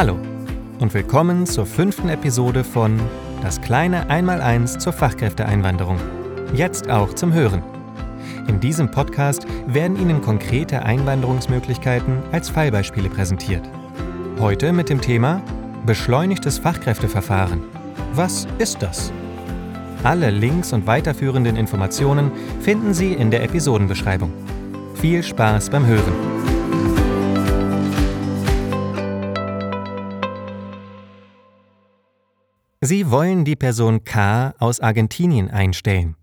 Hallo und willkommen zur fünften Episode von Das kleine Einmaleins zur Fachkräfteeinwanderung. Jetzt auch zum Hören. In diesem Podcast werden Ihnen konkrete Einwanderungsmöglichkeiten als Fallbeispiele präsentiert. Heute mit dem Thema Beschleunigtes Fachkräfteverfahren. Was ist das? Alle Links und weiterführenden Informationen finden Sie in der Episodenbeschreibung. Viel Spaß beim Hören! Sie wollen die Person K aus Argentinien einstellen.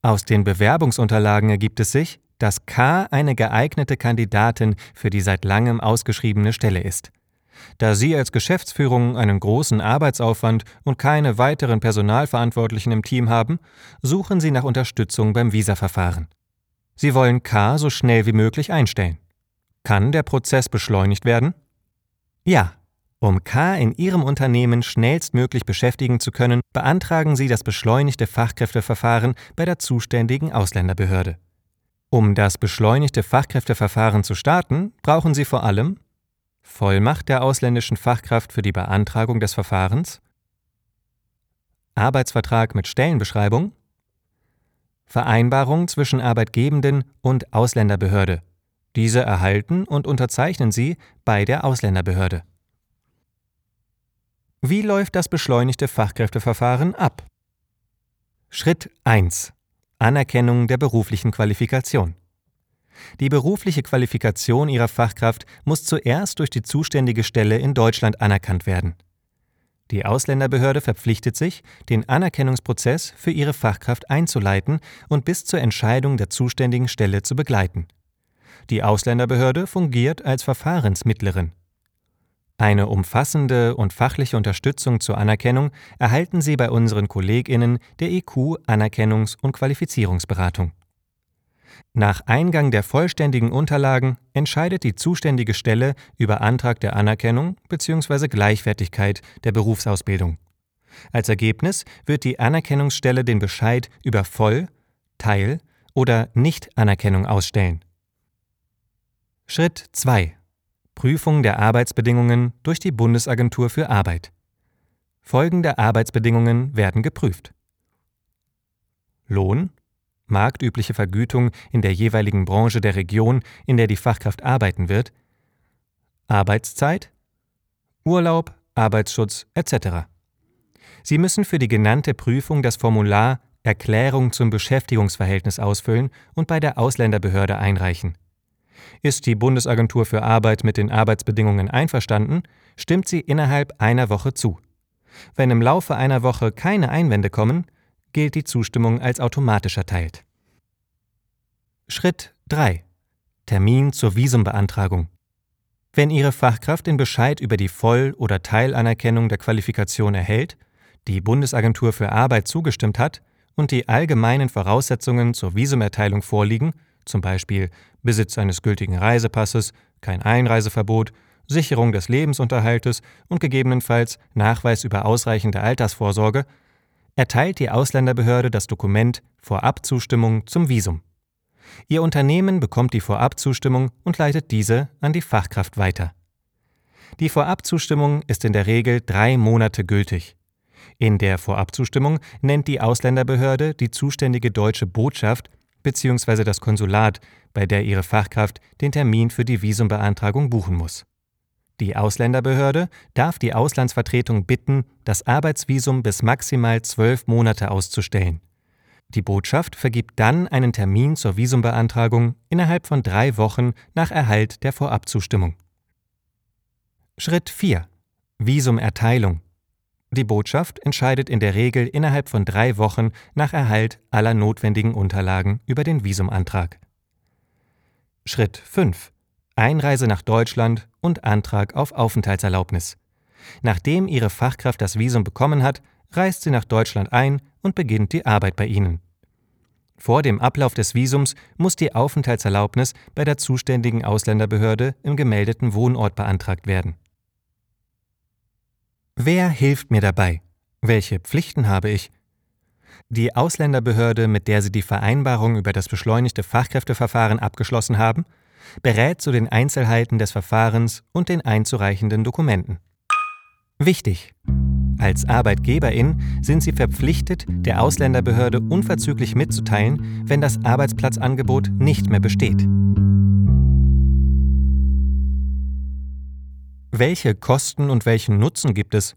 Aus den Bewerbungsunterlagen ergibt es sich, dass K eine geeignete Kandidatin für die seit langem ausgeschriebene Stelle ist. Da Sie als Geschäftsführung einen großen Arbeitsaufwand und keine weiteren Personalverantwortlichen im Team haben, suchen Sie nach Unterstützung beim Visaverfahren. Sie wollen K so schnell wie möglich einstellen. Kann der Prozess beschleunigt werden? Ja, um K in Ihrem Unternehmen schnellstmöglich beschäftigen zu können, beantragen Sie das beschleunigte Fachkräfteverfahren bei der zuständigen Ausländerbehörde. Um das beschleunigte Fachkräfteverfahren zu starten, brauchen Sie vor allem Vollmacht der ausländischen Fachkraft für die Beantragung des Verfahrens, Arbeitsvertrag mit Stellenbeschreibung, Vereinbarung zwischen Arbeitgebenden und Ausländerbehörde. Diese erhalten und unterzeichnen Sie bei der Ausländerbehörde. Wie läuft das beschleunigte Fachkräfteverfahren ab? Schritt 1. Anerkennung der beruflichen Qualifikation. Die berufliche Qualifikation Ihrer Fachkraft muss zuerst durch die zuständige Stelle in Deutschland anerkannt werden. Die Ausländerbehörde verpflichtet sich, den Anerkennungsprozess für ihre Fachkraft einzuleiten und bis zur Entscheidung der zuständigen Stelle zu begleiten. Die Ausländerbehörde fungiert als Verfahrensmittlerin. Eine umfassende und fachliche Unterstützung zur Anerkennung erhalten Sie bei unseren KollegInnen der IQ Anerkennungs- und Qualifizierungsberatung. Nach Eingang der vollständigen Unterlagen entscheidet die zuständige Stelle über Antrag der Anerkennung bzw. Gleichwertigkeit der Berufsausbildung. Als Ergebnis wird die Anerkennungsstelle den Bescheid über Voll-, Teil- oder Nichtanerkennung ausstellen. Schritt 2 Prüfung der Arbeitsbedingungen durch die Bundesagentur für Arbeit. Folgende Arbeitsbedingungen werden geprüft. Lohn, marktübliche Vergütung in der jeweiligen Branche der Region, in der die Fachkraft arbeiten wird, Arbeitszeit, Urlaub, Arbeitsschutz etc. Sie müssen für die genannte Prüfung das Formular Erklärung zum Beschäftigungsverhältnis ausfüllen und bei der Ausländerbehörde einreichen. Ist die Bundesagentur für Arbeit mit den Arbeitsbedingungen einverstanden, stimmt sie innerhalb einer Woche zu. Wenn im Laufe einer Woche keine Einwände kommen, gilt die Zustimmung als automatisch erteilt. Schritt 3. Termin zur Visumbeantragung. Wenn Ihre Fachkraft den Bescheid über die Voll- oder Teilanerkennung der Qualifikation erhält, die Bundesagentur für Arbeit zugestimmt hat und die allgemeinen Voraussetzungen zur Visumerteilung vorliegen, zum Beispiel Besitz eines gültigen Reisepasses, kein Einreiseverbot, Sicherung des Lebensunterhaltes und gegebenenfalls Nachweis über ausreichende Altersvorsorge, erteilt die Ausländerbehörde das Dokument Vorabzustimmung zum Visum. Ihr Unternehmen bekommt die Vorabzustimmung und leitet diese an die Fachkraft weiter. Die Vorabzustimmung ist in der Regel drei Monate gültig. In der Vorabzustimmung nennt die Ausländerbehörde die zuständige deutsche Botschaft bzw. das Konsulat, bei der ihre Fachkraft den Termin für die Visumbeantragung buchen muss. Die Ausländerbehörde darf die Auslandsvertretung bitten, das Arbeitsvisum bis maximal zwölf Monate auszustellen. Die Botschaft vergibt dann einen Termin zur Visumbeantragung innerhalb von drei Wochen nach Erhalt der Vorabzustimmung. Schritt 4. Visumerteilung. Die Botschaft entscheidet in der Regel innerhalb von drei Wochen nach Erhalt aller notwendigen Unterlagen über den Visumantrag. Schritt 5. Einreise nach Deutschland und Antrag auf Aufenthaltserlaubnis. Nachdem Ihre Fachkraft das Visum bekommen hat, reist sie nach Deutschland ein und beginnt die Arbeit bei Ihnen. Vor dem Ablauf des Visums muss die Aufenthaltserlaubnis bei der zuständigen Ausländerbehörde im gemeldeten Wohnort beantragt werden. Wer hilft mir dabei? Welche Pflichten habe ich? Die Ausländerbehörde, mit der Sie die Vereinbarung über das beschleunigte Fachkräfteverfahren abgeschlossen haben, berät zu den Einzelheiten des Verfahrens und den einzureichenden Dokumenten. Wichtig! Als Arbeitgeberin sind Sie verpflichtet, der Ausländerbehörde unverzüglich mitzuteilen, wenn das Arbeitsplatzangebot nicht mehr besteht. Welche Kosten und welchen Nutzen gibt es?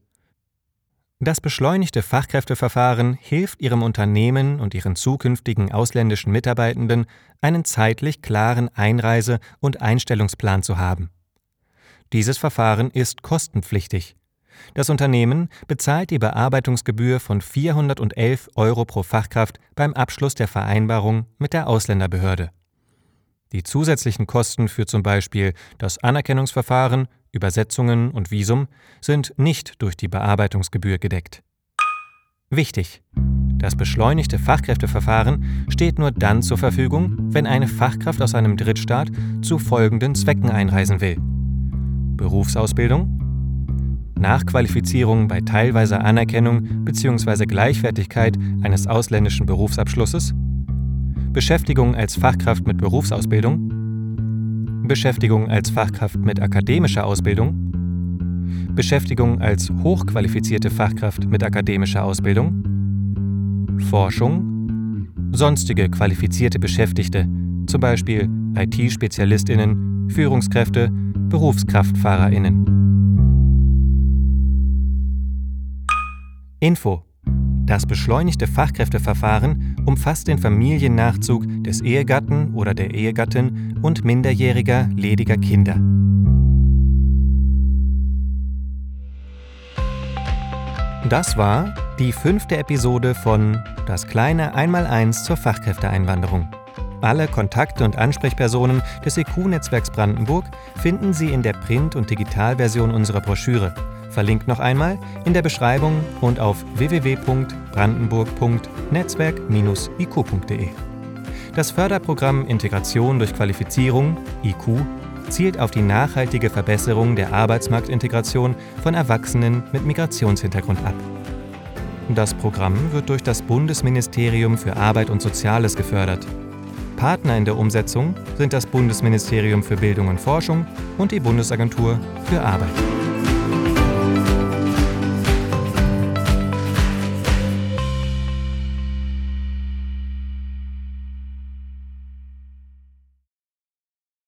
Das beschleunigte Fachkräfteverfahren hilft Ihrem Unternehmen und Ihren zukünftigen ausländischen Mitarbeitenden, einen zeitlich klaren Einreise- und Einstellungsplan zu haben. Dieses Verfahren ist kostenpflichtig. Das Unternehmen bezahlt die Bearbeitungsgebühr von 411 Euro pro Fachkraft beim Abschluss der Vereinbarung mit der Ausländerbehörde. Die zusätzlichen Kosten für zum Beispiel das Anerkennungsverfahren, Übersetzungen und Visum sind nicht durch die Bearbeitungsgebühr gedeckt. Wichtig! Das beschleunigte Fachkräfteverfahren steht nur dann zur Verfügung, wenn eine Fachkraft aus einem Drittstaat zu folgenden Zwecken einreisen will. Berufsausbildung, Nachqualifizierung bei teilweiser Anerkennung bzw. Gleichwertigkeit eines ausländischen Berufsabschlusses, Beschäftigung als Fachkraft mit Berufsausbildung, Beschäftigung als Fachkraft mit akademischer Ausbildung, Beschäftigung als hochqualifizierte Fachkraft mit akademischer Ausbildung, Forschung, sonstige qualifizierte Beschäftigte, zum Beispiel IT-Spezialistinnen, Führungskräfte, Berufskraftfahrerinnen. Info. Das beschleunigte Fachkräfteverfahren umfasst den Familiennachzug des Ehegatten oder der Ehegattin und minderjähriger lediger Kinder. Das war die fünfte Episode von Das kleine Einmaleins zur Fachkräfteeinwanderung. Alle Kontakte und Ansprechpersonen des EQ-Netzwerks Brandenburg finden Sie in der Print- und Digitalversion unserer Broschüre verlinkt noch einmal in der Beschreibung und auf www.brandenburg.netzwerk-iq.de. Das Förderprogramm Integration durch Qualifizierung IQ zielt auf die nachhaltige Verbesserung der Arbeitsmarktintegration von Erwachsenen mit Migrationshintergrund ab. Das Programm wird durch das Bundesministerium für Arbeit und Soziales gefördert. Partner in der Umsetzung sind das Bundesministerium für Bildung und Forschung und die Bundesagentur für Arbeit.